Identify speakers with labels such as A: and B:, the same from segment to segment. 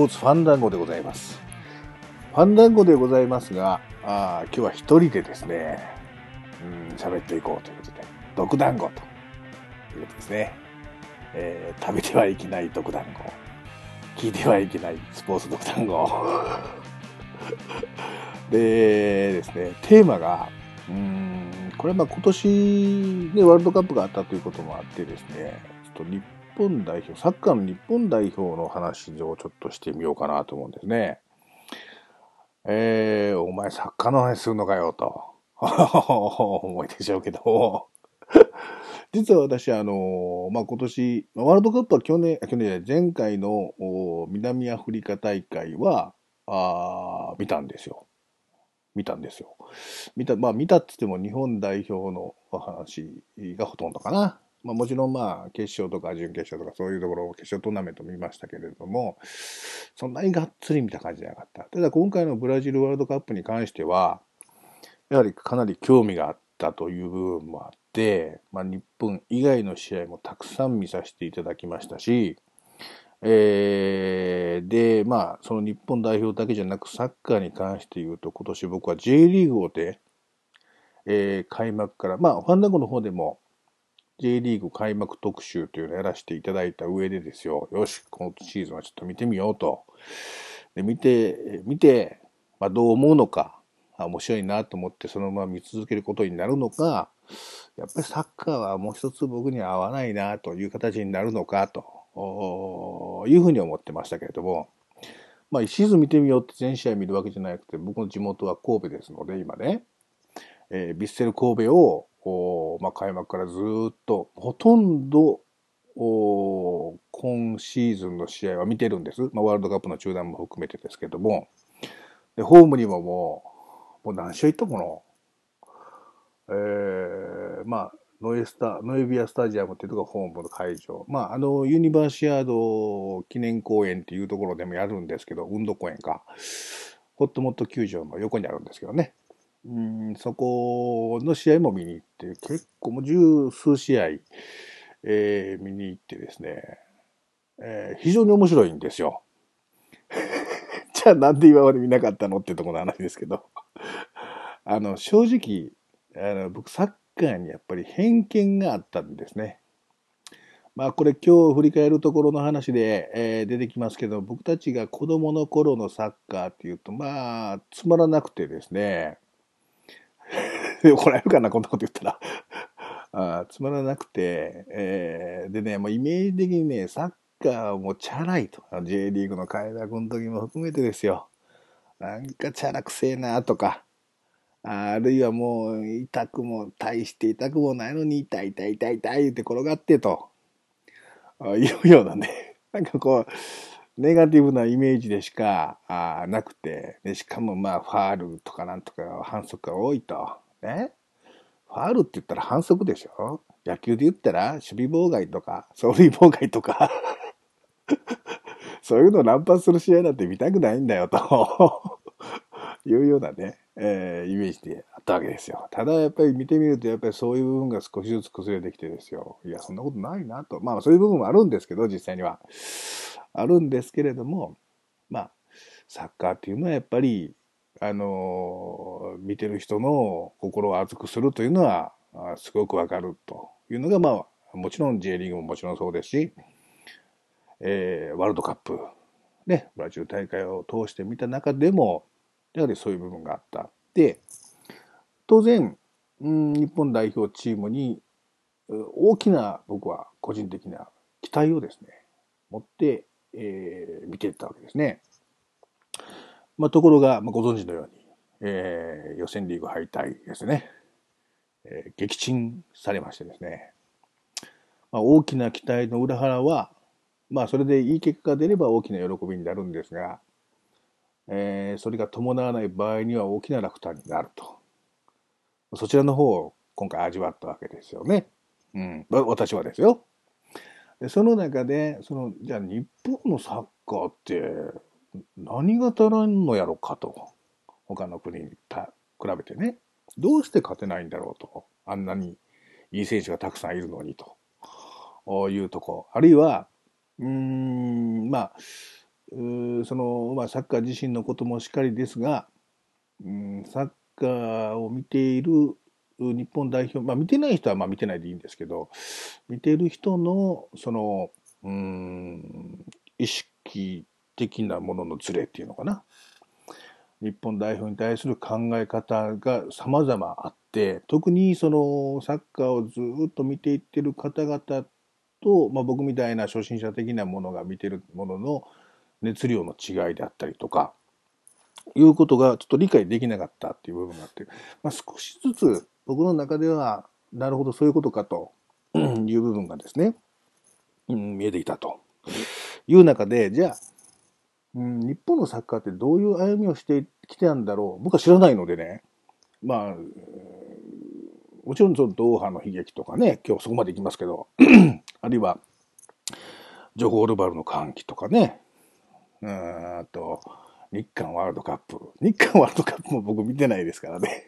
A: ポーツファンダンゴでございます。ファンダンゴでございますが、あ今日は一人でですね、うん、喋っていこうということで、毒団子ということですね。えー、食べてはいけない毒団子。聞いてはいけないスポーツ毒団子。でですね、テーマが、うん、これはまあ今年ね、ワールドカップがあったということもあってですね、ちょっと日本代表、サッカーの日本代表の話をちょっとしてみようかなと思うんですね。えー、お前サッカーの話するのかよと。思いでしょうけど。実は私、あの、まあ、今年、ワールドカップは去年、去年前回の南アフリカ大会は、あ見たんですよ。見たんですよ。見た、まあ見たって言っても日本代表の話がほとんどかな。まあもちろんまあ決勝とか準決勝とかそういうところを決勝トーナメント見ましたけれども、そんなにがっつり見た感じじゃなかった。ただ今回のブラジルワールドカップに関しては、やはりかなり興味があったという部分もあって、まあ日本以外の試合もたくさん見させていただきましたし、えー、で、まあ、その日本代表だけじゃなく、サッカーに関して言うと、今年僕は J リーグをで、えー、開幕から、まあ、ファンダンゴの方でも、J リーグ開幕特集というのをやらせていただいた上でですよ、よし、このシーズンはちょっと見てみようと。で見て、見て、まあ、どう思うのか、面白いなと思ってそのまま見続けることになるのか、やっぱりサッカーはもう一つ僕には合わないなという形になるのかと。いうふうに思ってましたけれども、まあ、シーズン見てみようって全試合見るわけじゃなくて、僕の地元は神戸ですので、今ね、えー、ビッセル神戸を、こうまあ、開幕からずっと、ほとんど、今シーズンの試合は見てるんです。まあ、ワールドカップの中断も含めてですけども、で、ホームにももう、もう何試合行ったかなえー、まあ、ノエスタ、ノエビアスタジアムっていうとこがホームの会場。まあ、あの、ユニバーシアード記念公園っていうところでもやるんですけど、運動公園か。ホットモット球場の横にあるんですけどね。うん、そこの試合も見に行って、結構もう十数試合、えー、見に行ってですね、えー、非常に面白いんですよ。じゃあなんで今まで見なかったのってところの話ですけど。あの、正直、あの僕サッカーにやっぱり偏見があったんですね。まあこれ今日振り返るところの話で、えー、出てきますけど、僕たちが子供の頃のサッカーっていうと、まあ、つまらなくてですね、怒られるかな、こんなこと言ったら あ。つまらなくて、えー、でね、もうイメージ的にね、サッカーもチャラいと。J リーグの開拓の時も含めてですよ。なんかチャラくせえなとか、あるいはもう痛くも大して痛くもないのに痛い痛い痛い痛いって転がってというようなね、なんかこう、ネガティブなイメージでしかあなくてで、しかもまあファールとかなんとか反則が多いと。ね。ファールって言ったら反則でしょ野球で言ったら守備妨害とか、走塁妨害とか そういうのを乱発する試合なんて見たくないんだよと いうようなね、えー、イメージであったわけですよ。ただやっぱり見てみるとやっぱりそういう部分が少しずつ崩れてきてですよ。いや、そんなことないなと。まあそういう部分もあるんですけど、実際には。あるんですけれども、まあ、サッカーっていうのはやっぱり、あの、見てる人の心を熱くするというのは、すごくわかるというのが、まあ、もちろん J リーグももちろんそうですし、えー、ワールドカップ、ね、ブラジル大会を通して見た中でも、やはりそういう部分があった。で、当然、うん、日本代表チームに大きな僕は個人的な期待をですね、持って、えー、見ていったわけですね。まあ、ところが、まあ、ご存知のように、えー、予選リーグ敗退ですね、えー、撃沈されましてですね、まあ、大きな期待の裏腹は、まあ、それでいい結果が出れば大きな喜びになるんですが、えー、それが伴わない場合には大きな落胆になると。そちらの方を今回味わったわけですよね。うん。私はですよ。でその中で、その、じゃあ日本のサッカーって何が足らんのやろかと。他の国にた比べてね。どうして勝てないんだろうと。あんなにいい選手がたくさんいるのにと。いうとこ。あるいは、うん、まあ、その、まあ、サッカー自身のこともしっかりですが、うん、サッカーを見ている日本代表、まあ、見てない人はまあ見てないでいいんですけど、見てる人の、その、うん、意識的なもののズレっていうのかな。日本代表に対する考え方が様々あって、特にそのサッカーをずっと見ていってる方々と、まあ、僕みたいな初心者的なものが見てるものの熱量の違いであったりとか、いうことがちょっと理解できなかったっていう部分があって、まあ、少しずつ僕の中では、なるほどそういうことかという部分がですね、うん、見えてきたという中で、じゃあ、うん、日本のサッカーってどういう歩みをしてきてたんだろう僕は知らないのでね、まあ、もちろんそのドーハの悲劇とかね、今日そこまで行きますけど、あるいは、ジョゴールバルの歓喜とかね、うんあと、日韓ワールドカップ。日韓ワールドカップも僕見てないですからね。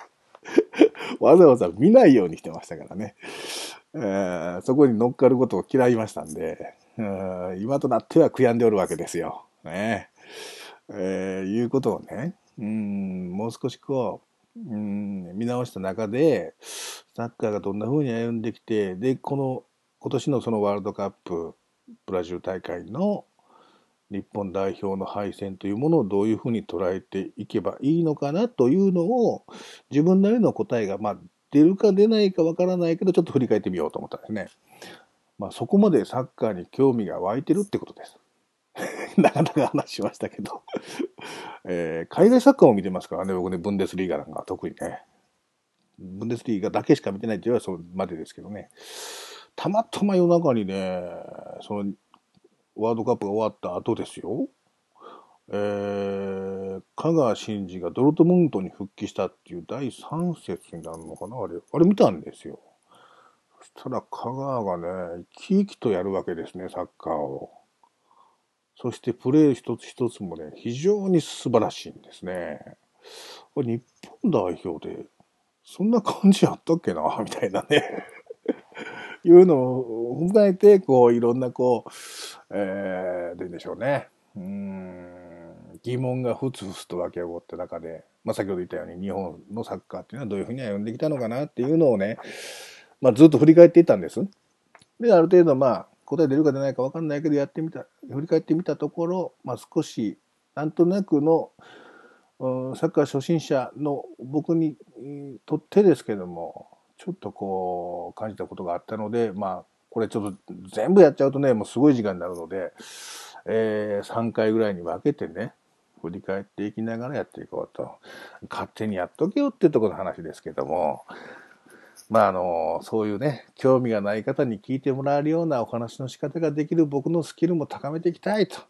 A: わざわざ見ないようにしてましたからね。えー、そこに乗っかることを嫌いましたんで、今となっては悔やんでおるわけですよ。ね。えー、いうことをね、うん、もう少しこう、うん、見直した中で、サッカーがどんな風に歩んできて、で、この、今年のそのワールドカップ、ブラジル大会の日本代表の敗戦というものをどういうふうに捉えていけばいいのかなというのを自分なりの答えが、まあ、出るか出ないかわからないけどちょっと振り返ってみようと思ったんですね。まあ、そこまでサッカーに興味が湧いてるってことです。なかなか話しましたけど えー、海外サッカーも見てますからね、僕ね、ブンデスリーガなんか特にね。ブンデスリーガだけしか見てないって言えばそれまでですけどね。たまたま夜中にね、そのワールドカップが終わった後ですよ。えー、香川真司がドルトムントに復帰したっていう第3節になるのかな？あれ、あれ見たんですよ。そしたら香川がね、生き生きとやるわけですね、サッカーを。そしてプレー一つ一つもね、非常に素晴らしいんですね。日本代表で、そんな感じやったっけな？みたいなね いうのを踏まえて、こう、いろんな、こう、えー、どうでしょうね。うん、疑問がふつふつと湧き起こった中で、まあ、先ほど言ったように日本のサッカーっていうのはどういうふうに歩んできたのかなっていうのをね、まあ、ずっと振り返っていたんです。で、ある程度、まあ、答え出るか出ないか分かんないけど、やってみた、振り返ってみたところ、まあ、少し、なんとなくの、サッカー初心者の僕にとってですけども、ちょっとこう感じたことがあったので、まあ、これちょっと全部やっちゃうとね、もうすごい時間になるので、えー、3回ぐらいに分けてね、振り返っていきながらやっていこうと。勝手にやっとけよってとこの話ですけども、まああの、そういうね、興味がない方に聞いてもらえるようなお話の仕方ができる僕のスキルも高めていきたいと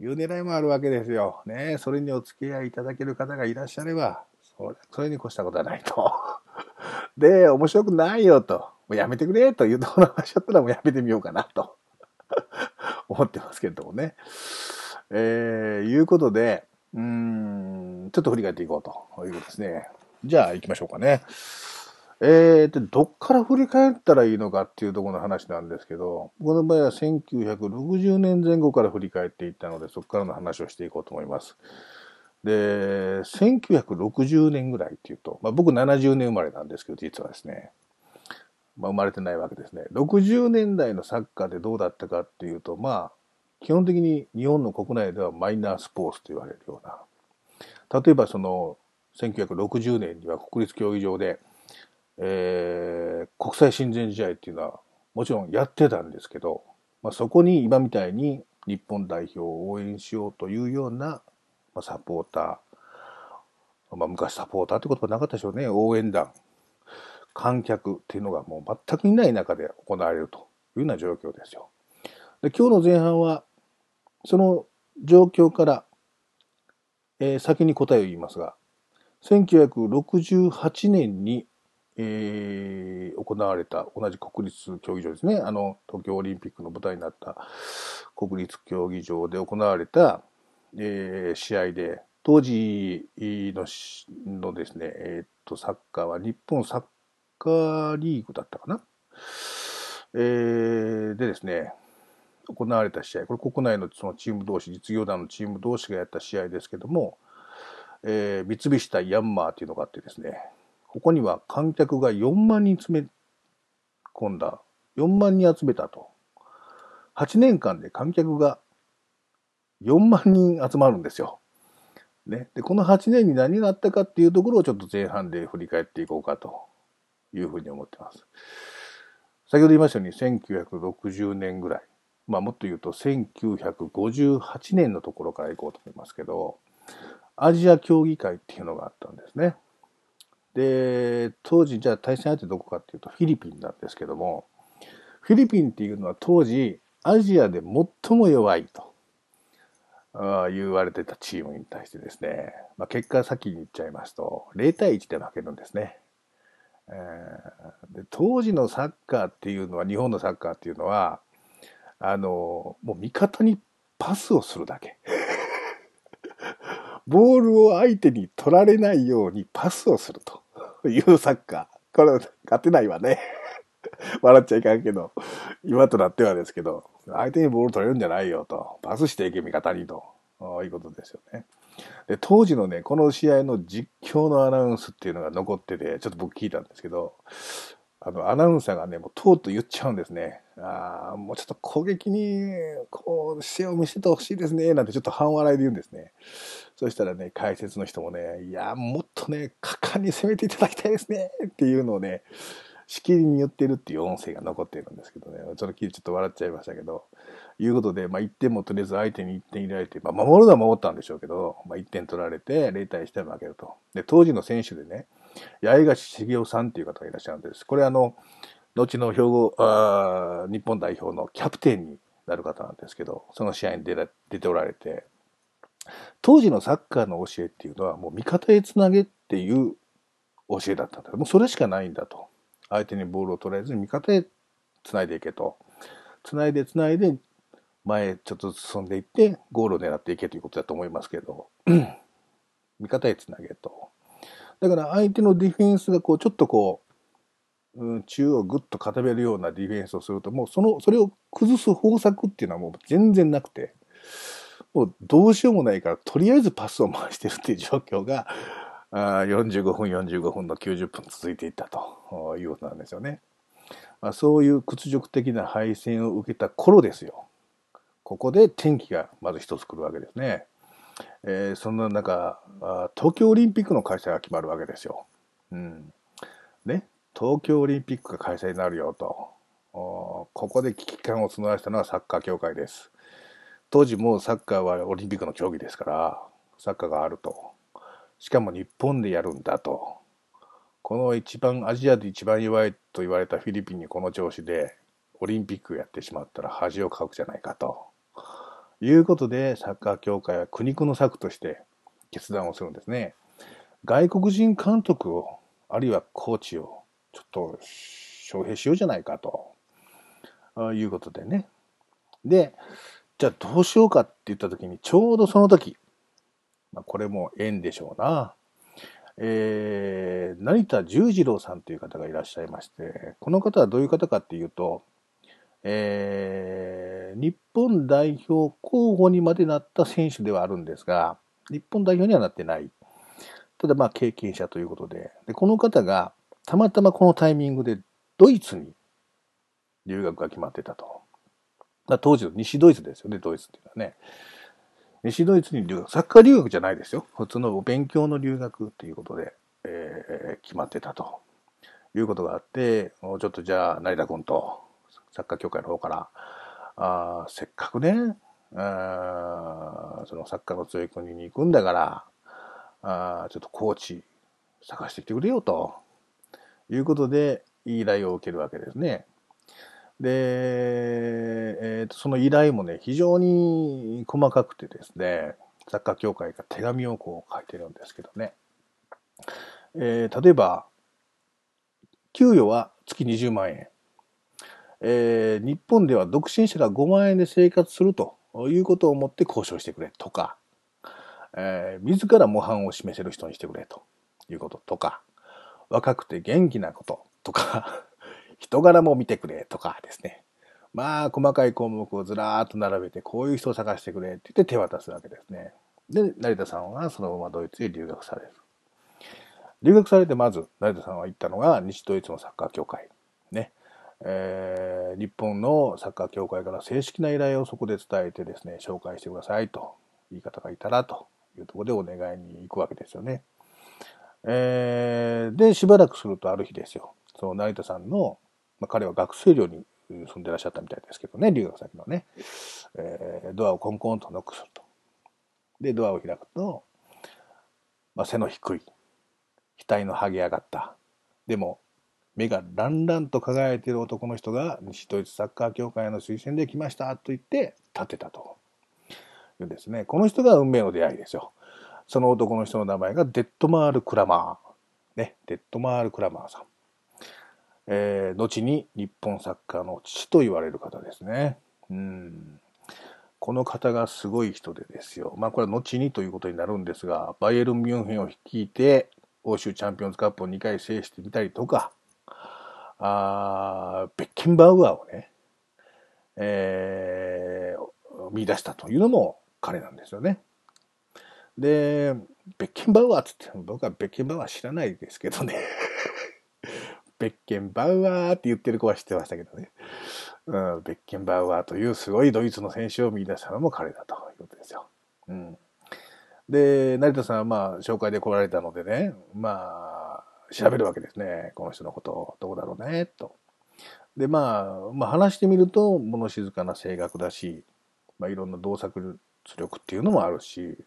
A: いう狙いもあるわけですよ。ね、それにお付き合いいただける方がいらっしゃれば、それそれに越したことはないと。で、面白くないよと。もうやめてくれというところの話だったらもうやめてみようかなと思ってますけれどもね。えー、いうことで、うん、ちょっと振り返っていこうということですね。じゃあ行きましょうかね。えー、で、どっから振り返ったらいいのかっていうところの話なんですけど、僕の場合は1960年前後から振り返っていったので、そこからの話をしていこうと思います。で、1960年ぐらいっていうと、まあ、僕70年生まれなんですけど、実はですね、まあ、生まれてないわけですね。60年代のサッカーでどうだったかっていうと、まあ、基本的に日本の国内ではマイナースポーツと言われるような。例えばその、1960年には国立競技場で、えー、国際親善試合っていうのはもちろんやってたんですけど、まあ、そこに今みたいに日本代表を応援しようというようなまあ、サポーター、まあ、昔サポーターって言葉なかったでしょうね、応援団、観客っていうのがもう全くいない中で行われるというような状況ですよ。で今日の前半は、その状況から、えー、先に答えを言いますが、1968年に、えー、行われた同じ国立競技場ですね。あの、東京オリンピックの舞台になった国立競技場で行われた、えー、試合で、当時ののですね、え、っと、サッカーは日本サッカーリーグだったかな。えー、でですね、行われた試合、これ国内のそのチーム同士、実業団のチーム同士がやった試合ですけども、えー、三菱対ヤンマーっていうのがあってですね、ここには観客が4万人詰め込んだ、4万人集めたと。8年間で観客が4万人集まるんですよ。ね。で、この8年に何があったかっていうところをちょっと前半で振り返っていこうかというふうに思ってます。先ほど言いましたように1960年ぐらい。まあもっと言うと1958年のところから行こうと思いますけど、アジア競技会っていうのがあったんですね。で、当時じゃあ対戦相手どこかっていうとフィリピンなんですけども、フィリピンっていうのは当時アジアで最も弱いと言われてたチームに対してですね、まあ、結果先に言っちゃいますと0対1で負けるんですね。えー、で当時のサッカーっていうのは日本のサッカーっていうのはあのもう味方にパスをするだけ。ボールを相手に取られないようにパスをするというサッカー。これ、勝てないわね。笑っちゃいかんけど、今となってはですけど、相手にボール取れるんじゃないよと、パスしていけ味方にと、いうことですよね。で、当時のね、この試合の実況のアナウンスっていうのが残ってて、ちょっと僕聞いたんですけど、あの、アナウンサーがね、もうとうとう言っちゃうんですね。ああ、もうちょっと攻撃に、こう、姿勢を見せてほしいですね、なんてちょっと半笑いで言うんですね。そしたらね、解説の人もね、いや、もっとね、果敢に攻めていただきたいですね、っていうのをね、しきりに言ってるっていう音声が残っているんですけどね、ちょっと聞いてちょっと笑っちゃいましたけど、いうことで、まあ1点もとりあえず相手に1点入れられて、まあ守るのは守ったんでしょうけど、まあ1点取られて0対1で負けると。で、当時の選手でね、八重樫茂雄さんっていう方がいらっしゃるんです。これあの、後の兵庫あ、日本代表のキャプテンになる方なんですけど、その試合に出出ておられて、当時のサッカーの教えっていうのはもう味方へつなげっていう教えだったんだ。もうそれしかないんだと。相手にボールを取られずに味方へつないでいけと。つないでつないで前ちょっと進んでいってゴールを狙っていけということだと思いますけど、味方へつなげと。だから相手のディフェンスがこうちょっとこう、中央をぐっと固めるようなディフェンスをすると、もうその、それを崩す方策っていうのはもう全然なくて、もうどうしようもないから、とりあえずパスを回してるっていう状況が、あ45分、45分の90分続いていったということなんですよね。まあ、そういう屈辱的な敗戦を受けた頃ですよ。ここで天気がまず一つ来るわけですね。えー、そんな中東京オリンピックの開催が決まるわけですよ。うん。ね、東京オリンピックが開催になるよと。ここで危機感を募らせたのはサッカー協会です。当時もサッカーはオリンピックの競技ですから、サッカーがあると。しかも日本でやるんだと。この一番、アジアで一番弱いと言われたフィリピンにこの調子でオリンピックやってしまったら恥をかくじゃないかと。いうことで、サッカー協会は苦肉の策として決断をするんですね。外国人監督を、あるいはコーチを、ちょっと招聘しようじゃないかと。いうことでね。で、じゃあどうしようかって言った時に、ちょうどその時、まあ、これも縁でしょうな。えー、成田十次郎さんという方がいらっしゃいまして、この方はどういう方かっていうと、えー、日本代表候補にまでなった選手ではあるんですが、日本代表にはなってない。ただまあ経験者ということで、でこの方がたまたまこのタイミングでドイツに留学が決まってたと。当時の西ドイツですよね、ドイツっていうのはね。西ドイツに留学、サッカー留学じゃないですよ。普通の勉強の留学っていうことで、えー、決まってたということがあって、ちょっとじゃあ成田君とサッカー協会の方から、あせっかくね、あそのサッカーの強い国に行くんだから、あちょっとコーチ探してきてくれよということで依頼を受けるわけですね。で、えーと、その依頼もね、非常に細かくてですね、サッカー協会が手紙をこう書いてるんですけどね。えー、例えば、給与は月20万円。えー、日本では独身者が5万円で生活するということを思って交渉してくれとか、えー、自ら模範を示せる人にしてくれということとか、若くて元気なこととか、人柄も見てくれとかですね。まあ、細かい項目をずらーっと並べて、こういう人を探してくれって言って手渡すわけですね。で、成田さんはそのままドイツへ留学される。留学されてまず、成田さんは行ったのが西ドイツのサッカー協会。ね。えー、日本のサッカー協会から正式な依頼をそこで伝えてですね、紹介してくださいと、言い方がいたらというところでお願いに行くわけですよね。えー、で、しばらくするとある日ですよ。その成田さんの、まあ、彼は学生寮に住んでらっしゃったみたいですけどね、留学先のね。えー、ドアをコンコンとノックすると。で、ドアを開くと、まあ、背の低い、額の剥げ上がった、でも、目がランランと輝いている男の人が西ドイツサッカー協会の推薦で来ましたと言って立ってたというですね。この人が運命の出会いですよ。その男の人の名前がデットマール・クラマー。ね、デットマール・クラマーさん。えー、後に日本サッカーの父と言われる方ですね。うん。この方がすごい人でですよ。まあこれは後にということになるんですが、バイエルン・ミュンヘンを率いて、欧州チャンピオンズカップを2回制してみたりとか、あベッケンバウアーをね、えー、見出したというのも彼なんですよね。で、ベッケンバウアーって言って僕はベッケンバウアー知らないですけどね。ベッケンバウアーって言ってる子は知ってましたけどね。うん、ベッケンバウアーというすごいドイツの選手を見出したのも彼だということですよ。うん。で、成田さんはまあ紹介で来られたのでね、まあ調べるわけですね。この人のことどうだろうね、と。で、まあ、まあ話してみると物静かな性格だし、まあいろんな動作圧力っていうのもあるし、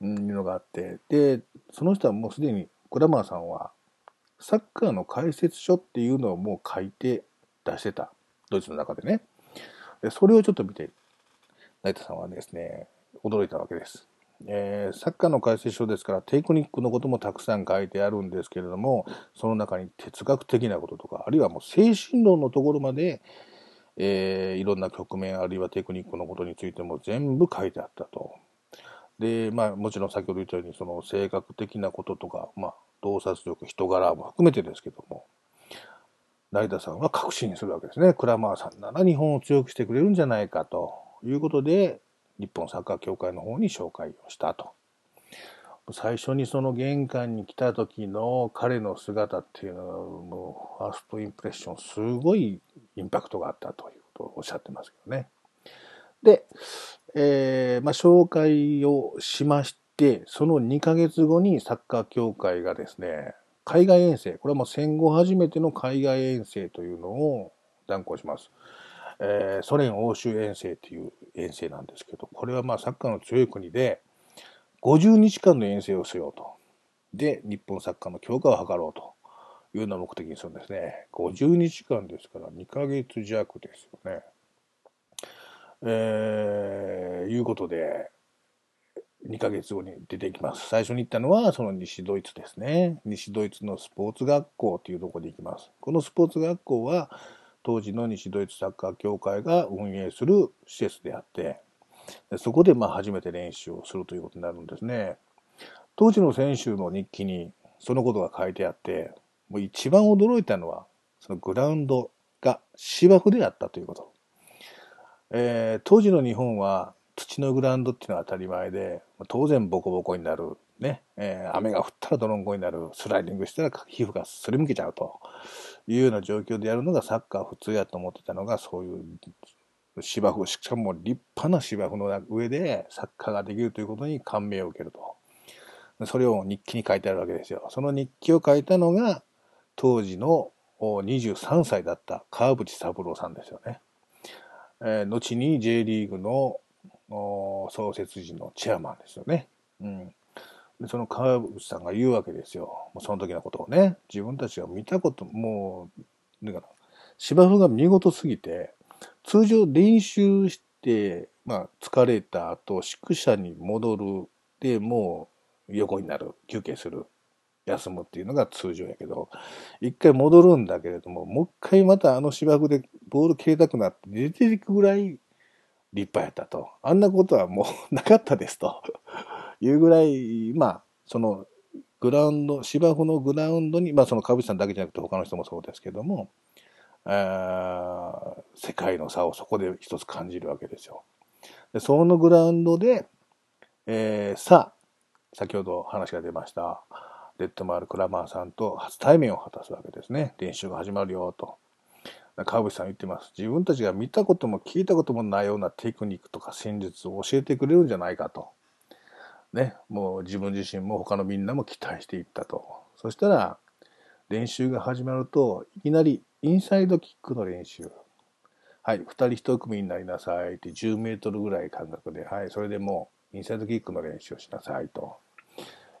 A: うん、いうのがあって、で、その人はもうすでに、クラマーさんはサッカーの解説書っていうのをもう書いて出してた。ドイツの中でね。でそれをちょっと見て、成田さんはですね、驚いたわけです。えー、サッカーの解説書ですからテクニックのこともたくさん書いてあるんですけれども、その中に哲学的なこととか、あるいはもう精神論のところまで、えー、いろんな局面、あるいはテクニックのことについても全部書いてあったと。で、まあもちろん先ほど言ったように、その性格的なこととか、まあ洞察力、人柄も含めてですけども、成田さんは確信するわけですね。クラマーさんなら日本を強くしてくれるんじゃないかということで、日本サッカー協会の方に紹介をしたと。最初にその玄関に来た時の彼の姿っていうのはもうファーストインプレッションすごいインパクトがあったということをおっしゃってますけどね。で、えー、まあ、紹介をしまして、その2ヶ月後にサッカー協会がですね、海外遠征、これはもう戦後初めての海外遠征というのを断行します。えー、ソ連欧州遠征という遠征なんですけど、これはまあサッカーの強い国で、50日間の遠征をしようと。で、日本サッカーの強化を図ろうというような目的にするんですね。50日間ですから2ヶ月弱ですよね。えー、いうことで、2ヶ月後に出てきます。最初に行ったのは、その西ドイツですね。西ドイツのスポーツ学校というところで行きます。このスポーツ学校は、当時の西ドイツサッカー協会が運営する施設であって、そこでまあ初めて練習をするということになるんですね。当時の選手の日記にそのことが書いてあって、もう一番驚いたのは、そのグラウンドが芝生であったということ。えー、当時の日本は土のグラウンドっていうのは当たり前で、当然ボコボコになる。ね、えー、雨が降ったら泥んこになる。スライディングしたら皮膚がすりむけちゃうというような状況でやるのがサッカー普通やと思ってたのが、そういう芝生、しかも立派な芝生の上でサッカーができるということに感銘を受けると。それを日記に書いてあるわけですよ。その日記を書いたのが、当時の23歳だった川淵三郎さんですよね。えー、後に J リーグの創設時のチェアマンですよね。うん。でその川淵さんが言うわけですよ。その時のことをね。自分たちが見たこと、もう、だから、芝生が見事すぎて、通常練習して、まあ、疲れた後、宿舎に戻る。で、もう横になる。休憩する。休むっていうのが通常やけど、一回戻るんだけれども、もう一回またあの芝生でボール蹴りたくなって出ていくぐらい立派やったと。あんなことはもうなかったですと。いうぐらい、まあ、その、グラウンド、芝生のグラウンドに、まあその川淵さんだけじゃなくて他の人もそうですけども、世界の差をそこで一つ感じるわけですよ。でそのグラウンドで、えー、さあ、先ほど話が出ました、レッドマール・クラマーさんと初対面を果たすわけですね。練習が始まるよ、と。川淵さん言ってます。自分たちが見たことも聞いたこともないようなテクニックとか戦術を教えてくれるんじゃないかと。ね、もう自分自身も他のみんなも期待していったと。そしたら、練習が始まると、いきなりインサイドキックの練習。はい、二人一組になりなさいって10メートルぐらい間隔で、はい、それでもうインサイドキックの練習をしなさいと。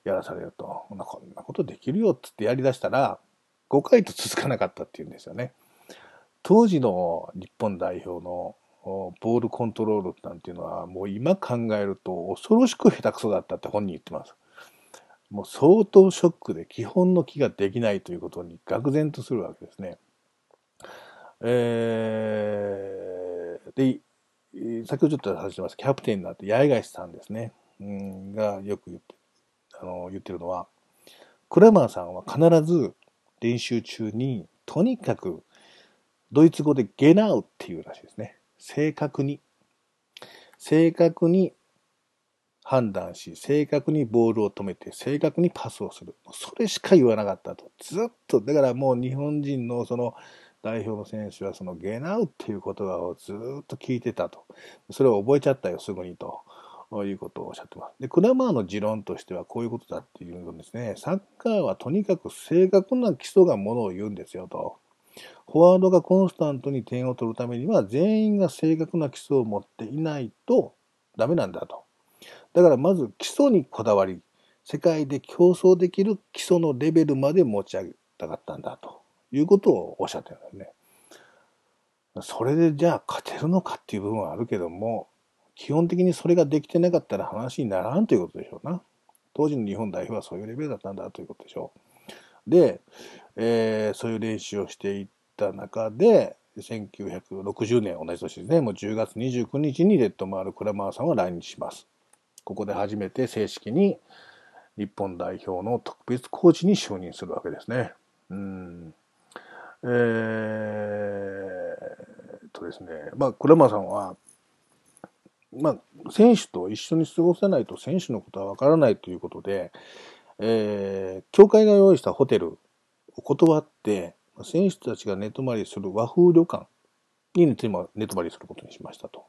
A: やらされると。こんなことできるよっつってやりだしたら、5回と続かなかったっていうんですよね。当時の日本代表のボールコントロールなんていうのは、もう今考えると恐ろしく下手くそだったって本人言ってます。もう相当ショックで基本の気ができないということに愕然とするわけですね。えー、で、先ほどちょっと話してます、キャプテンになって八重樫さんですね、うん、がよく言って、あの、言ってるのは、クラマーさんは必ず練習中に、とにかくドイツ語でゲナウっていうらしいですね。正確に、正確に判断し、正確にボールを止めて、正確にパスをする。それしか言わなかったと。ずっと、だからもう日本人のその代表の選手はそのゲナウっていう言葉をずっと聞いてたと。それを覚えちゃったよ、すぐにと。いうことをおっしゃってます。で、クラマーの持論としてはこういうことだっていうんですね。サッカーはとにかく正確な基礎がものを言うんですよと。フォワードがコンスタントに点を取るためには全員が正確な基礎を持っていないとダメなんだと。だからまず基礎にこだわり、世界で競争できる基礎のレベルまで持ち上げたかったんだということをおっしゃってるんですね。それでじゃあ勝てるのかっていう部分はあるけども、基本的にそれができてなかったら話にならんということでしょうな。当時の日本代表はそういうレベルだったんだということでしょう。で、えー、そういう練習をしていった中で、1960年同じ年ですね、もう10月29日にレッドマール・クラマーさんは来日します。ここで初めて正式に日本代表の特別コーチに就任するわけですね。うん。えー、とですね、まあ、クラマーさんは、まあ、選手と一緒に過ごさないと選手のことはわからないということで、えー、協会が用意したホテルを断って、選手たちが寝泊まりする和風旅館に寝泊まりすることにしましたと。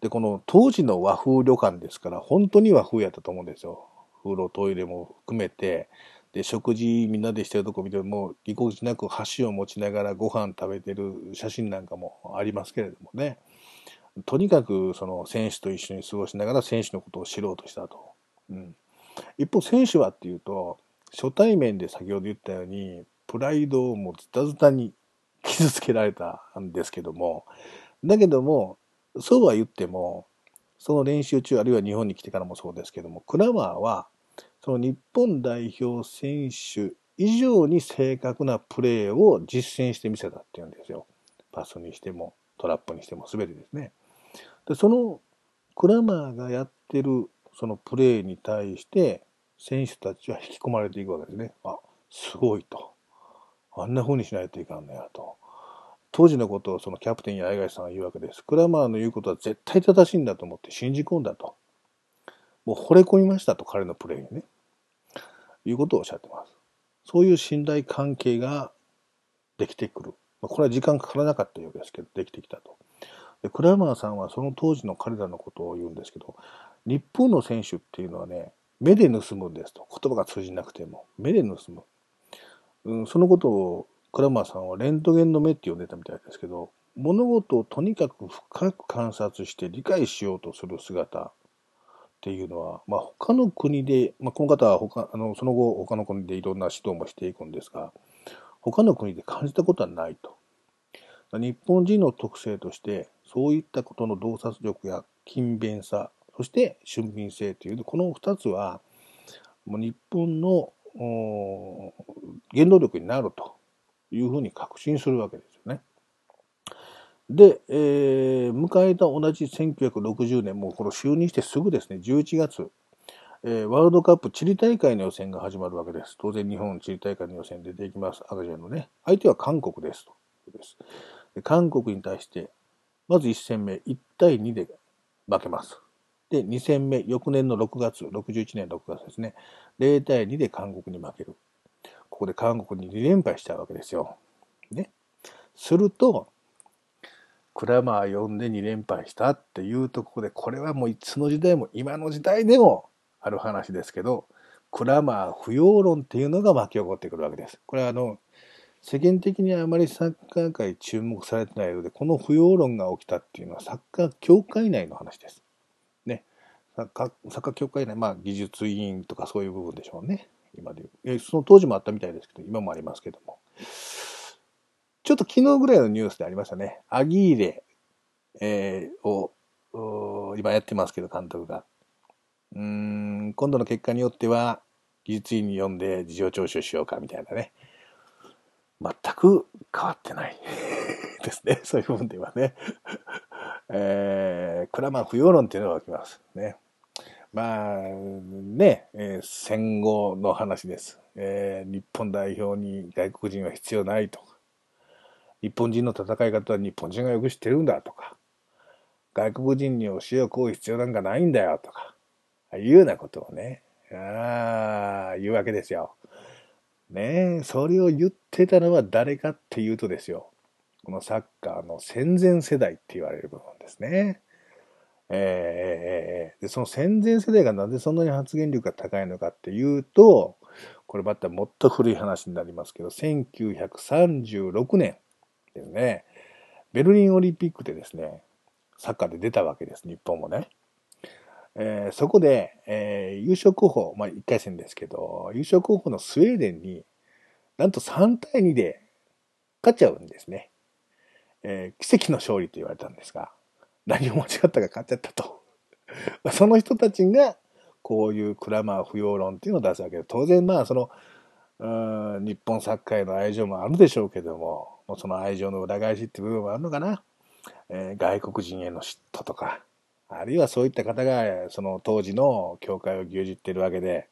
A: で、この当時の和風旅館ですから、本当に和風やったと思うんですよ。風呂、トイレも含めて、で、食事みんなでしてるとこ見ても、ぎこちなく箸を持ちながらご飯食べてる写真なんかもありますけれどもね。とにかくその選手と一緒に過ごしながら選手のことを知ろうとしたと。うん、一方選手はっていうと初対面で先ほど言ったようにプライドをもうズタズタに傷つけられたんですけどもだけどもそうは言ってもその練習中あるいは日本に来てからもそうですけどもクラマーはその日本代表選手以上に正確なプレーを実践してみせたっていうんですよ。パスにしてもトラップにしても全てですね。で、そのクラマーがやってるそのプレーに対して選手たちは引き込まれていくわけですね。あ、すごいと。あんな風にしないといかんのやと。当時のことをそのキャプテンや江さんが言うわけです。クラマーの言うことは絶対正しいんだと思って信じ込んだと。もう惚れ込みましたと、彼のプレーにね。いうことをおっしゃってます。そういう信頼関係ができてくる。これは時間かからなかったようですけど、できてきたと。でクラマーさんはその当時の彼らのことを言うんですけど、日本の選手っていうのはね、目で盗むんですと。言葉が通じなくても、目で盗む。うん、そのことをクラマーさんはレントゲンの目って呼んでたみたいですけど、物事をとにかく深く観察して理解しようとする姿っていうのは、まあ、他の国で、まあ、この方は他あのその後他の国でいろんな指導もしていくんですが、他の国で感じたことはないと。日本人の特性として、そういったことの洞察力や勤勉さ、そして俊敏性という、この二つは、もう日本の原動力になるというふうに確信するわけですよね。で、えー、迎えた同じ1960年、もうこの就任してすぐですね、11月、えー、ワールドカップチリ大会の予選が始まるわけです。当然日本チリ大会の予選出ていきます。赤ちゃんのね。相手は韓国ですと。です。韓国に対して、まず1戦目、1対2で負けます。で、2戦目、翌年の6月、61年6月ですね、0対2で韓国に負ける。ここで韓国に2連敗しちゃうわけですよ。ね。すると、クラマー呼んで2連敗したっていうところで、これはもういつの時代も、今の時代でもある話ですけど、クラマー不要論っていうのが巻き起こってくるわけです。これはあの、世間的にあまりサッカー界注目されてないので、この不要論が起きたっていうのはサッカー協会内の話です。ね。サッカー、ッカー協会内、まあ技術委員とかそういう部分でしょうね。今で言う。その当時もあったみたいですけど、今もありますけども。ちょっと昨日ぐらいのニュースでありましたね。アギーレ、えー、を、今やってますけど、監督が。うん、今度の結果によっては、技術委員に読んで事情聴取しようかみたいなね。全く変わってない ですね。そういう部分ではね。えー、これはまあ不要論っていうのが起きますね。まあね、えー、戦後の話です、えー。日本代表に外国人は必要ないとか、日本人の戦い方は日本人がよく知ってるんだとか、外国人に教えをこう必要なんかないんだよとか、いうようなことをね、ああ、言うわけですよ。ねえ、それを言ってたのは誰かっていうとですよ。このサッカーの戦前世代って言われる部分ですね。えー、でその戦前世代がなぜそんなに発言力が高いのかっていうと、これまたもっと古い話になりますけど、1936年ですね、ベルリンオリンピックでですね、サッカーで出たわけです、日本もね。えー、そこで、えー、優勝候補、まあ1回戦ですけど、優勝候補のスウェーデンに、なんと3対2で勝っちゃうんですね。えー、奇跡の勝利と言われたんですが、何を間違ったか勝っちゃったと。その人たちが、こういうクラマー不要論っていうのを出すわけで、当然まあその、日本サッカーへの愛情もあるでしょうけども、その愛情の裏返しっていう部分もあるのかな。えー、外国人への嫉妬とか、あるいはそういった方がその当時の教会を牛耳っているわけで、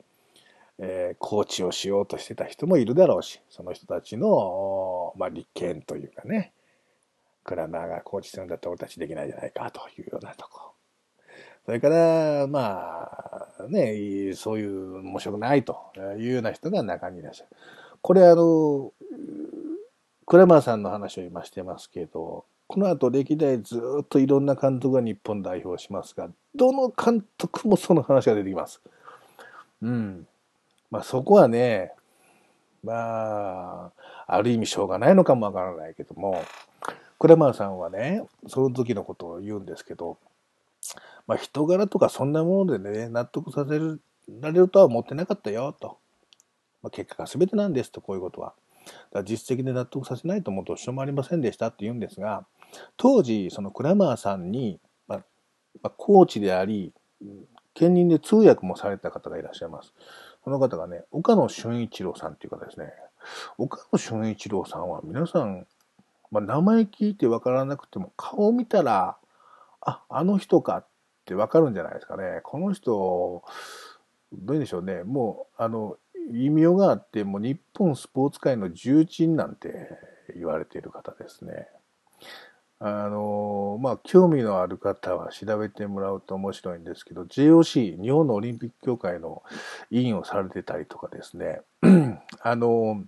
A: えー、コーチをしようとしてた人もいるだろうし、その人たちの、まあ、立憲というかね、クラマーがコーチするんだったら俺たちできないじゃないかというようなとこ。それから、まあ、ね、そういう面白くないというような人が中にいらっしゃる。これあの、クラマーさんの話を今してますけど、この後歴代ずっといろんな監督が日本代表しますが、どの監督もその話が出てきます。うん。まあそこはね、まあ、ある意味しょうがないのかもわからないけども、クラマーさんはね、その時のことを言うんですけど、まあ人柄とかそんなものでね、納得させられるとは思ってなかったよ、と。まあ、結果が全てなんですと、こういうことは。だ実績で納得させないともどうしようもありませんでしたって言うんですが、当時、そのクラマーさんに、まあ、まあ、コーチであり、兼任で通訳もされた方がいらっしゃいます。その方がね、岡野俊一郎さんっていう方ですね。岡野俊一郎さんは皆さん、まあ、名前聞いてわからなくても顔を見たら、あ、あの人かってわかるんじゃないですかね。この人、どううでしょうね。もう、あの、異名があって、もう日本スポーツ界の重鎮なんて言われている方ですね。あの、まあ、興味のある方は調べてもらうと面白いんですけど、JOC、日本のオリンピック協会の委員をされてたりとかですね、あの、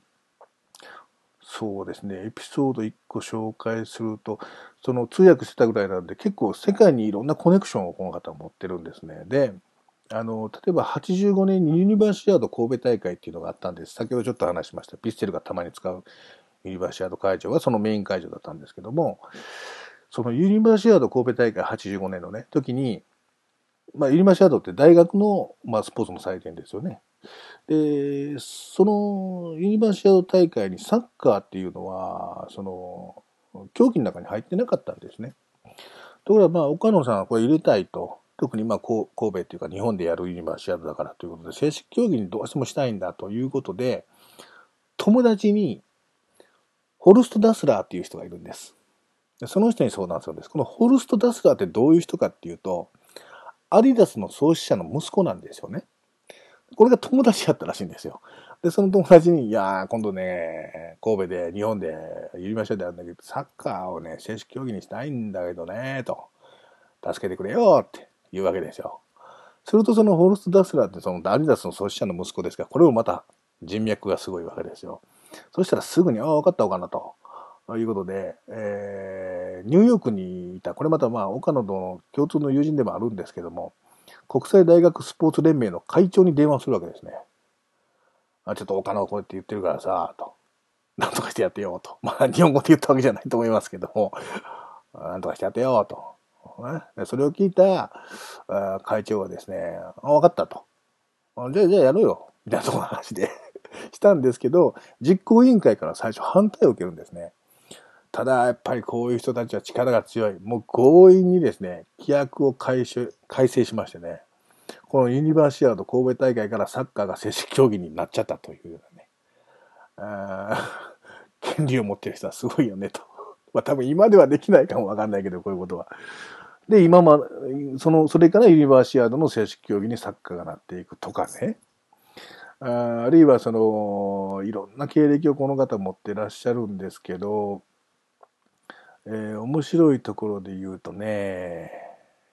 A: そうですね、エピソード1個紹介すると、その通訳してたぐらいなんで、結構世界にいろんなコネクションをこの方持ってるんですね。で、あの、例えば85年にユニバーシアード神戸大会っていうのがあったんです。先ほどちょっと話しました。ピステルがたまに使うユニバーシアード会場はそのメイン会場だったんですけども、そのユニバーシアード神戸大会85年のね、時に、まあ、ユニバーシアードって大学の、まあ、スポーツの祭典ですよね。で、そのユニバーシアード大会にサッカーっていうのは、その、競技の中に入ってなかったんですね。ところが、まあ、岡野さんはこれ入れたいと。特にまあ神戸っていうか日本でやるユニバーシアードだからということで正式競技にどうしてもしたいんだということで友達にホルスト・ダスラーっていう人がいるんです。その人に相談するんです。このホルスト・ダスラーってどういう人かっていうと、アディダスの創始者の息子なんですよね。これが友達やったらしいんですよ。で、その友達に、いやー、今度ね、神戸で、日本で、ユニバーシアであるんだけど、サッカーをね、正式競技にしたいんだけどね、と、助けてくれよって言うわけですよ。するとそのホルスト・ダスラーってそのアディダスの創始者の息子ですから、これもまた人脈がすごいわけですよ。そしたらすぐに、ああ、分かった、岡野と。いうことで、えー、ニューヨークにいた、これまたまあ、岡野との共通の友人でもあるんですけども、国際大学スポーツ連盟の会長に電話するわけですね。あちょっと岡野こうやって言ってるからさ、と。なんとかしてやってよ、と。まあ、日本語で言ったわけじゃないと思いますけども、なんとかしてやってよ、と。ね、それを聞いた会長はですね、あ、分かったと。じゃあ、じゃあやろうよ。みたいなとこの話で したんですけど、実行委員会から最初反対を受けるんですね。ただ、やっぱりこういう人たちは力が強い。もう強引にですね、規約を改改正しましてね、このユニバーシアード神戸大会からサッカーが正式競技になっちゃったというようなね、あ 権利を持ってる人はすごいよねと。まあ多分今ではできないかもわかんないけど、こういうことは。で、今ま、その、それからユニバーシアードの正式競技にサッカーがなっていくとかね。あるいはその、いろんな経歴をこの方持ってらっしゃるんですけど、えー、面白いところで言うとね、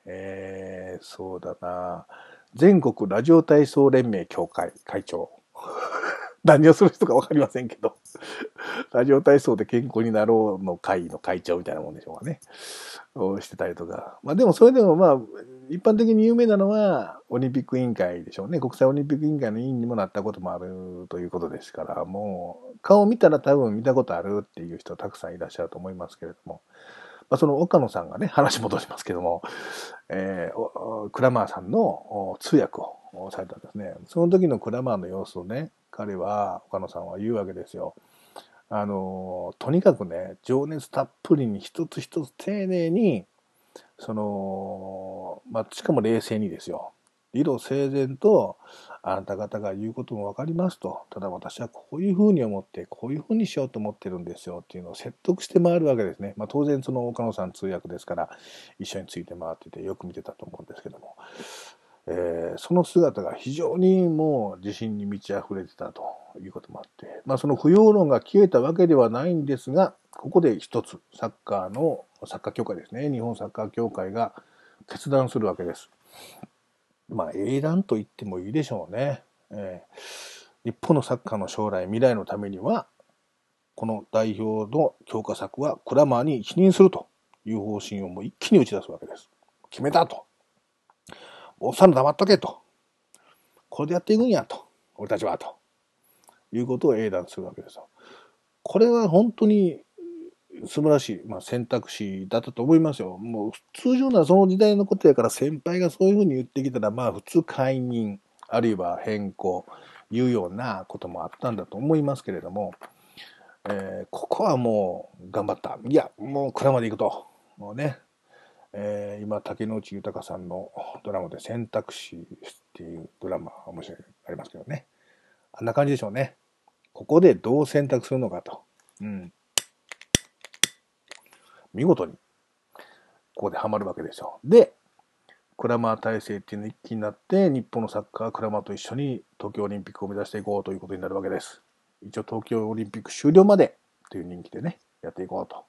A: えー、そうだな、全国ラジオ体操連盟協会会長。何をする人かわかりませんけど、ラジオ体操で健康になろうの会の会長みたいなもんでしょうかね。をしてたりとか。まあでもそれでもまあ、一般的に有名なのは、オリンピック委員会でしょうね。国際オリンピック委員会の委員にもなったこともあるということですから、もう、顔見たら多分見たことあるっていう人たくさんいらっしゃると思いますけれども、まあ、その岡野さんがね、話戻しますけども、えー、クラマーさんの通訳をされたんですね。その時のクラマーの様子をね、彼は、岡野さんは言うわけですよ。あの、とにかくね、情熱たっぷりに一つ一つ丁寧に、その、まあ、しかも冷静にですよ。理路整然と、あなた方が言うこともわかりますと。ただ私はこういうふうに思って、こういうふうにしようと思ってるんですよっていうのを説得して回るわけですね。まあ当然その岡野さん通訳ですから、一緒について回っててよく見てたと思うんですけども。えー、その姿が非常にもう自信に満ち溢れてたということもあって、まあその不要論が消えたわけではないんですが、ここで一つ、サッカーの、サッカー協会ですね、日本サッカー協会が決断するわけです。まあ英断と言ってもいいでしょうね。えー、日本のサッカーの将来、未来のためには、この代表の強化策はクラマーに一任するという方針をもう一気に打ち出すわけです。決めたと。おっさん黙っとけと。これでやっていくんやと。俺たちはと。いうことを英断するわけですよ。これは本当に素晴らしい、まあ、選択肢だったと思いますよ。もう通常ならその時代のことやから先輩がそういうふうに言ってきたら、まあ普通解任、あるいは変更、いうようなこともあったんだと思いますけれども、えー、ここはもう頑張った。いや、もう蔵まで行くと。もうね、えー、今、竹野内豊さんのドラマで選択肢っていうドラマ面白い、ありますけどね。あんな感じでしょうね。ここでどう選択するのかと。うん。見事に、ここでハマるわけですよ。で、クラマー体制っていうの一気になって、日本のサッカークラマーと一緒に東京オリンピックを目指していこうということになるわけです。一応東京オリンピック終了までという人気でね、やっていこうと。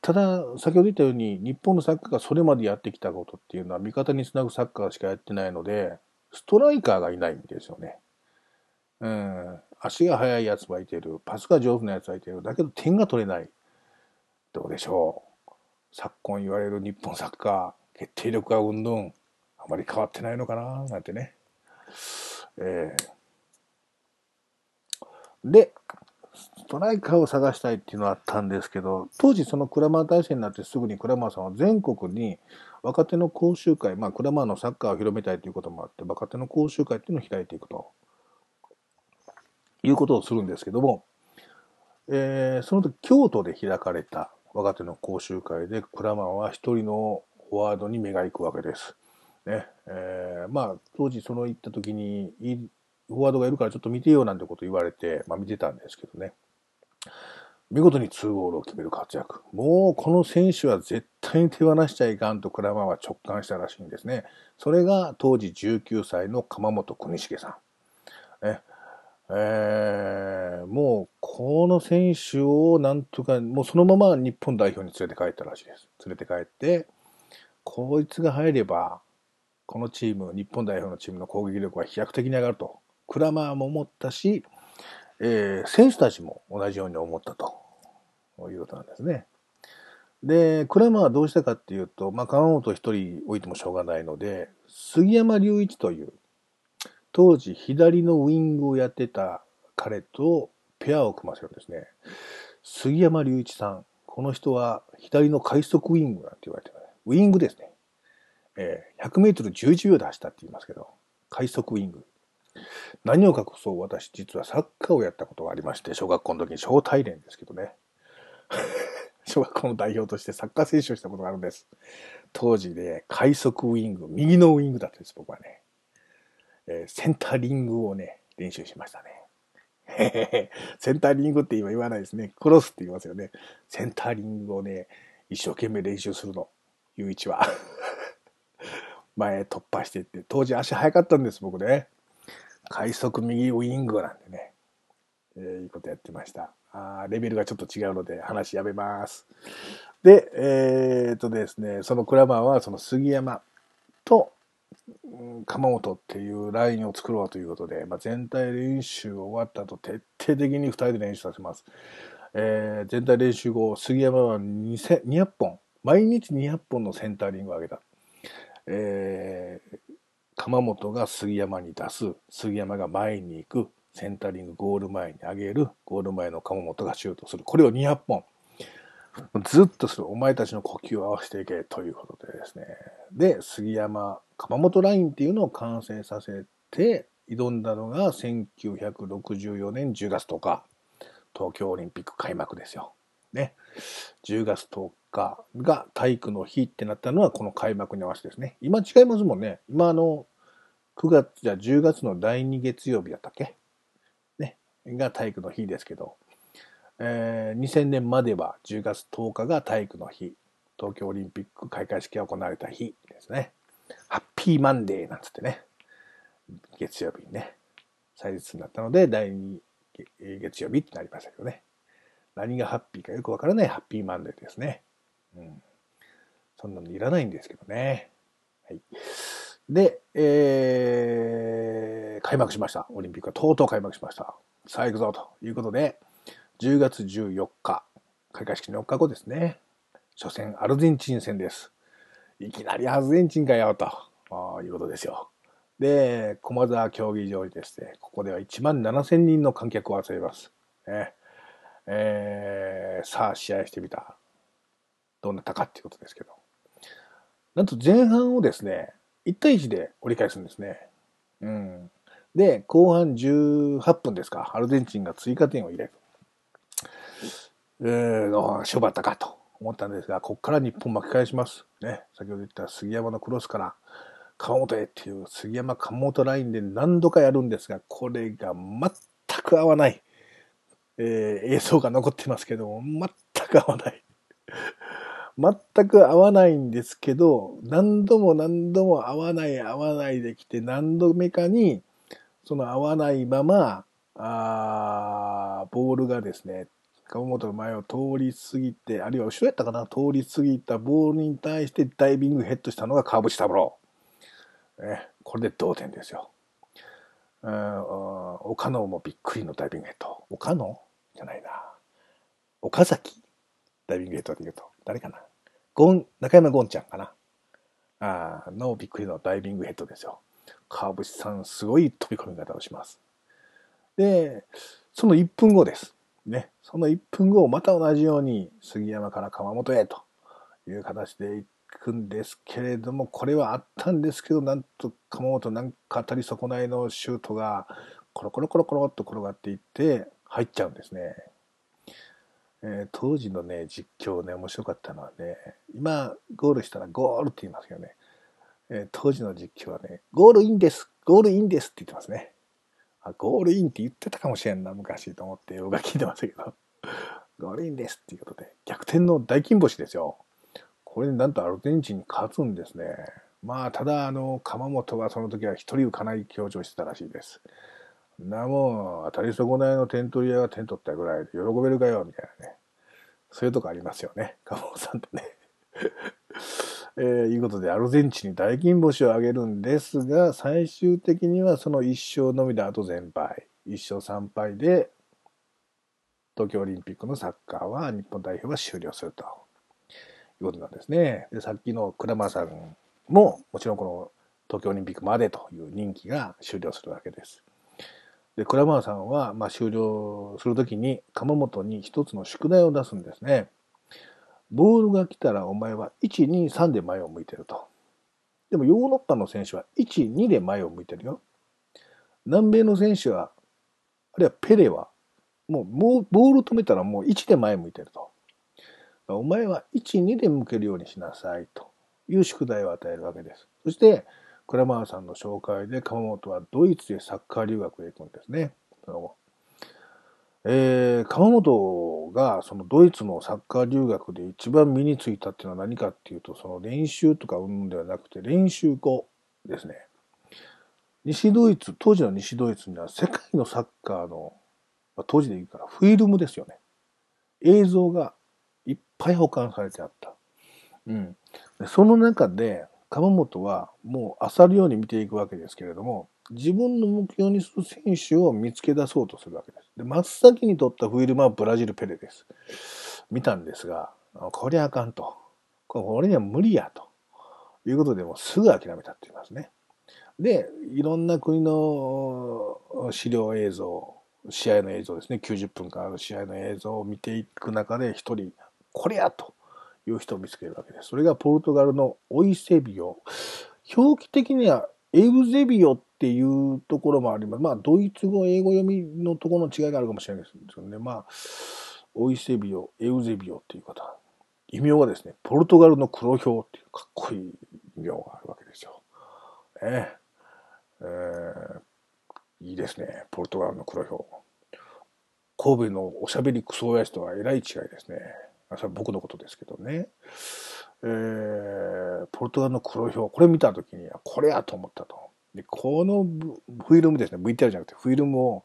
A: ただ、先ほど言ったように、日本のサッカーがそれまでやってきたことっていうのは、味方につなぐサッカーしかやってないので、ストライカーがいないんですよね。うん。足が速いやつはいてる。パスが上手なやつはいてる。だけど点が取れない。どうでしょう。昨今言われる日本サッカー、決定力がうんどん、あまり変わってないのかな、なんてね。えー、で、トライカーを探したいっていうのはあったんですけど、当時そのクラマー体制になってすぐにクラマーさんは全国に若手の講習会、まあクラマーのサッカーを広めたいということもあって、若手の講習会っていうのを開いていくと。いうことをするんですけども、えー、その時京都で開かれた若手の講習会でクラマーは一人のフォワードに目が行くわけです。ねえー、まあ当時その行った時にフォワードがいるからちょっと見てよなんてこと言われて、まあ見てたんですけどね。見事に2ゴールを決める活躍。もうこの選手は絶対に手放しちゃいかんとクラマーは直感したらしいんですね。それが当時19歳の鎌本国重さん。ねえー、もう、この選手をなんとか、もうそのまま日本代表に連れて帰ったらしいです。連れて帰って、こいつが入れば、このチーム、日本代表のチームの攻撃力は飛躍的に上がると。クラマーも思ったし、えー、選手たちも同じように思ったということなんですね。で、クラマーはどうしたかっていうと、まあ、川本一人置いてもしょうがないので、杉山隆一という、当時左のウィングをやってた彼とペアを組ませるんですね。杉山隆一さん。この人は左の快速ウィングなんて言われてる、ウィングですね。えー、100メートル11秒で走ったって言いますけど、快速ウィング。何を隠そう私実はサッカーをやったことがありまして、小学校の時に小体連ですけどね。小学校の代表としてサッカー選手をしたことがあるんです。当時で快速ウィング、右のウィングだったんです、僕はね。えー、センタリングをね、練習しましたね。センタリングって今言わないですね。クロスって言いますよね。センタリングをね、一生懸命練習するの。ゆういちは。前突破してって、当時足速かったんです、僕ね。快速右ウイングなんでね。えー、いいことやってました。あレベルがちょっと違うので話やめます。で、えー、っとですね、そのクラマーはその杉山と、鎌本っていうラインを作ろうということで、まあ、全体練習終わった後徹底的に2人で練習させます。えー、全体練習後、杉山は200本、毎日200本のセンタリングを上げた。えー、鎌本が杉山に出す、杉山が前に行く、センタリングゴール前に上げる、ゴール前の鎌本がシュートする。これを200本。ずっとする。お前たちの呼吸を合わせていけということでですね。で、杉山、鎌本ラインっていうのを完成させて挑んだのが1964年10月10日、東京オリンピック開幕ですよ。ね。10月10日が体育の日ってなったのはこの開幕に合わせてですね。今違いますもんね。今あの、9月、じゃ10月の第2月曜日だったっけ？ね。が体育の日ですけど、えー、2000年までは10月10日が体育の日。東京オリンピック開会式が行われた日ですね。ハッピーマンデーなんつってね。月曜日にね、祭日になったので、第2月曜日ってなりましたけどね。何がハッピーかよくわからないハッピーマンデーですね。うん。そんなのいらないんですけどね。はい。で、えー、開幕しました。オリンピックはとうとう開幕しました。さあ行くぞということで、10月14日、開会式の4日後ですね。初戦アルゼンチン戦です。いきなりアルゼンチンかよと、いうことですよ。で、駒沢競技場にですね、ここでは1万7000人の観客を集めます。ね、えー、さあ試合してみた。どうなったかっていうことですけど。なんと前半をですね、1対1で折り返すんですね。うん。で、後半18分ですか、アルゼンチンが追加点を入れる。えー、勝負あったかと思ったんですが、ここから日本巻き返します。ね、先ほど言った杉山のクロスから川本へっていう杉山川本ラインで何度かやるんですが、これが全く合わない。えー、映像が残ってますけども、全く合わない。全く合わないんですけど、何度も何度も合わない合わないできて、何度目かに、その合わないまま、あボールがですね、川本の前を通り過ぎて、あるいは後ろやったかな、通り過ぎたボールに対してダイビングヘッドしたのが川淵三郎。ね、これで同点ですよ。うん岡野もびっくりのダイビングヘッド。岡野じゃないな。岡崎？ダイビングヘッドで言うと、誰かな？ゴン、中山ゴンちゃんかなあのびっくりのダイビングヘッドですよ。川淵さん、すごい飛び込み方をします。で、その1分後です。ね。その1分後、また同じように杉山から川本へという形で行くんですけれども、これはあったんですけど、なんと川本なんか当たり損ないのシュートがコロコロコロコロっと転がっていって、入っちゃうんですね。えー、当時のね、実況ね、面白かったのはね、今、ゴールしたらゴールって言いますけどね、えー、当時の実況はね、ゴールインです、ゴールインですって言ってますね。あ、ゴールインって言ってたかもしれんな、昔と思って僕は聞いてましたけど、ゴールインですっていうことで、逆転の大金星ですよ。これでなんとアルゼンチンに勝つんですね。まあ、ただ、あの、鎌本はその時は一人浮かない表情してたらしいです。なもう当たり損ないの点取り屋が点取ったぐらいで喜べるかよ、みたいなね。そういうとこありますよね。鴨本さんとね。えー、いうことで、アルゼンチンに大金星を挙げるんですが、最終的にはその1勝のみであと全敗。1勝3敗で、東京オリンピックのサッカーは日本代表は終了するということなんですね。で、さっきの倉間さんも、もちろんこの東京オリンピックまでという任期が終了するわけです。で、倉間さんは、まあ、終了するときに、鎌本に一つの宿題を出すんですね。ボールが来たらお前は1、2、3で前を向いてると。でもヨーロッパの選手は1、2で前を向いてるよ。南米の選手は、あるいはペレは、もう、もうボール止めたらもう1で前向いてると。お前は1、2で向けるようにしなさいという宿題を与えるわけです。そして、クラマーさんの紹介で鎌本はドイツでサッカー留学へ行くんですね。その後えー、鎌本がそのドイツのサッカー留学で一番身についたっていうのは何かっていうと、その練習とかうんではなくて練習後ですね。西ドイツ、当時の西ドイツには世界のサッカーの、まあ、当時で言うからフィルムですよね。映像がいっぱい保管されてあった。うん。その中で、鎌本はもう漁るように見ていくわけですけれども、自分の目標にする選手を見つけ出そうとするわけです。で、真っ先に取ったフィルムはブラジル・ペレです。見たんですが、こりゃあかんと。これには無理やと。いうことでもうすぐ諦めたって言いますね。で、いろんな国の資料映像、試合の映像ですね、90分間ある試合の映像を見ていく中で一人、これやという人を見つけるわけです。それがポルトガルのオイセビオ。表記的にはエウゼビオっていうところもあります。まあ、ドイツ語、英語読みのところの違いがあるかもしれないですけどね。まあ、オイセビオ、エウゼビオっていう方。異名はですね、ポルトガルの黒豹っていうかっこいい異名があるわけですよ。ねえー、いいですね、ポルトガルの黒豹。神戸のおしゃべりクソ親父とはえらい違いですね。それは僕のことですけどね。えー、ポルトガルの黒表、これ見たときに、これやと思ったと。で、このフィルムですね、VTR じゃなくてフィルムを、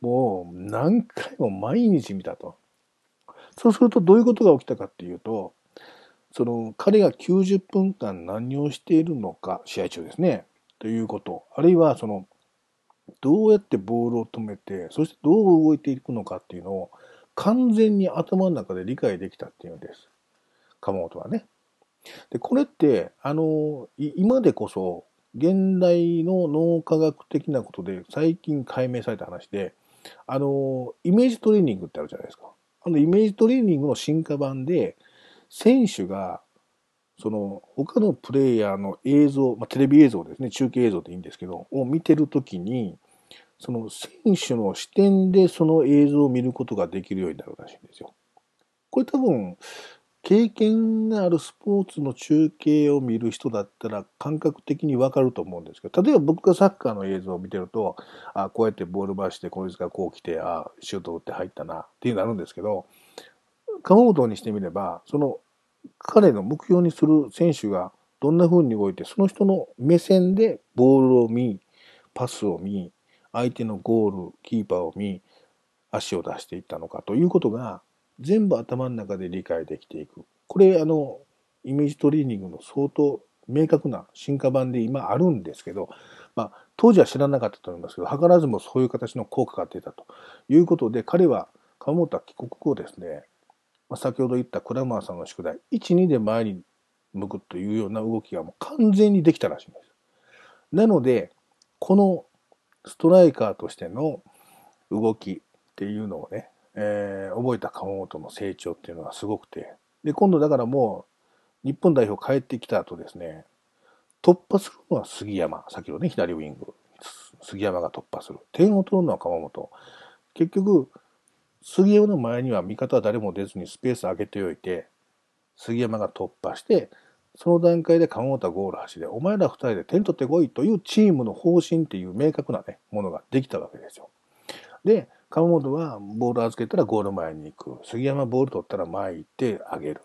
A: もう何回も毎日見たと。そうするとどういうことが起きたかっていうと、その彼が90分間何をしているのか、試合中ですね、ということ、あるいはその、どうやってボールを止めて、そしてどう動いていくのかっていうのを完全に頭の中で理解できたっていうんです。鎌本はね。で、これって、あの、今でこそ、現代の脳科学的なことで最近解明された話で、あの、イメージトレーニングってあるじゃないですか。あの、イメージトレーニングの進化版で、選手が、その、他のプレイヤーの映像、まあ、テレビ映像ですね、中継映像でいいんですけど、を見てるときに、その選手の視点でその映像を見ることができるようになるらしいんですよ。これ多分、経験があるスポーツの中継を見る人だったら感覚的にわかると思うんですけど、例えば僕がサッカーの映像を見てると、あこうやってボール回して、こいつがこう来て、あシュート打って入ったなっていうのあるんですけど、鎌本にしてみれば、その彼の目標にする選手がどんな風に動いて、その人の目線でボールを見、パスを見、相手のゴール、キーパーを見、足を出していったのかということが全部頭の中で理解できていく。これ、あの、イメージトレーニングの相当明確な進化版で今あるんですけど、まあ、当時は知らなかったと思いますけど、図らずもそういう形の効果が出たということで、彼は、川本は帰国後ですね、まあ、先ほど言ったクラマーさんの宿題、1、2で前に向くというような動きがもう完全にできたらしいんです。なので、このストライカーとしての動きっていうのをね、えー、覚えた川本の成長っていうのがすごくて、で、今度だからもう、日本代表帰ってきた後ですね、突破するのは杉山。先ほどね、左ウィング。杉山が突破する。点を取るのは川本。結局、杉山の前には味方は誰も出ずにスペース上げておいて、杉山が突破して、その段階で川本はゴール走で、お前ら二人で点取ってこいというチームの方針っていう明確なね、ものができたわけですよ。で、川本はボール預けたらゴール前に行く。杉山ボール取ったら前行ってあげる。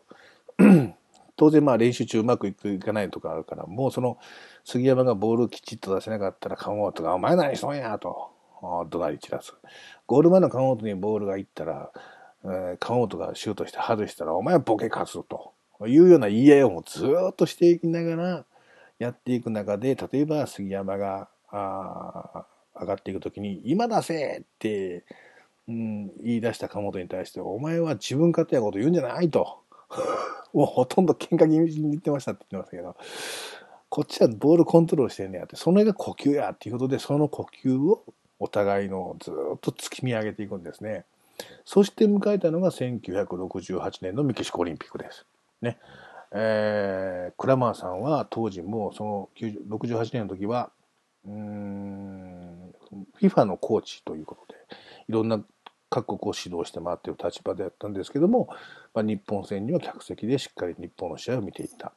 A: 当然まあ練習中うまくいくいかないとかあるから、もうその杉山がボールきちっと出せなかったら川本がお前何しとんやと怒鳴り散らす。ゴール前の川本にボールが行ったら、えー、川本がシュートして外したら、お前はボケかすというような言い合いをもずっとしていきながらやっていく中で、例えば杉山が、あ上がっていくときに、今出せって、うん、言い出した鴨本に対して、お前は自分勝手なこと言うんじゃないと。もうほとんど喧嘩気味に言ってましたって言ってましたけど、こっちはボールコントロールしてんねやって、それが呼吸やっていうことで、その呼吸をお互いのずっと突き見上げていくんですね。そして迎えたのが1968年のメキシコオリンピックです。ね。えー、クラマーさんは当時もその68年の時は、うん、FIFA のコーチということで、いろんな各国を指導して回っている立場であったんですけども、まあ、日本戦には客席でしっかり日本の試合を見ていった。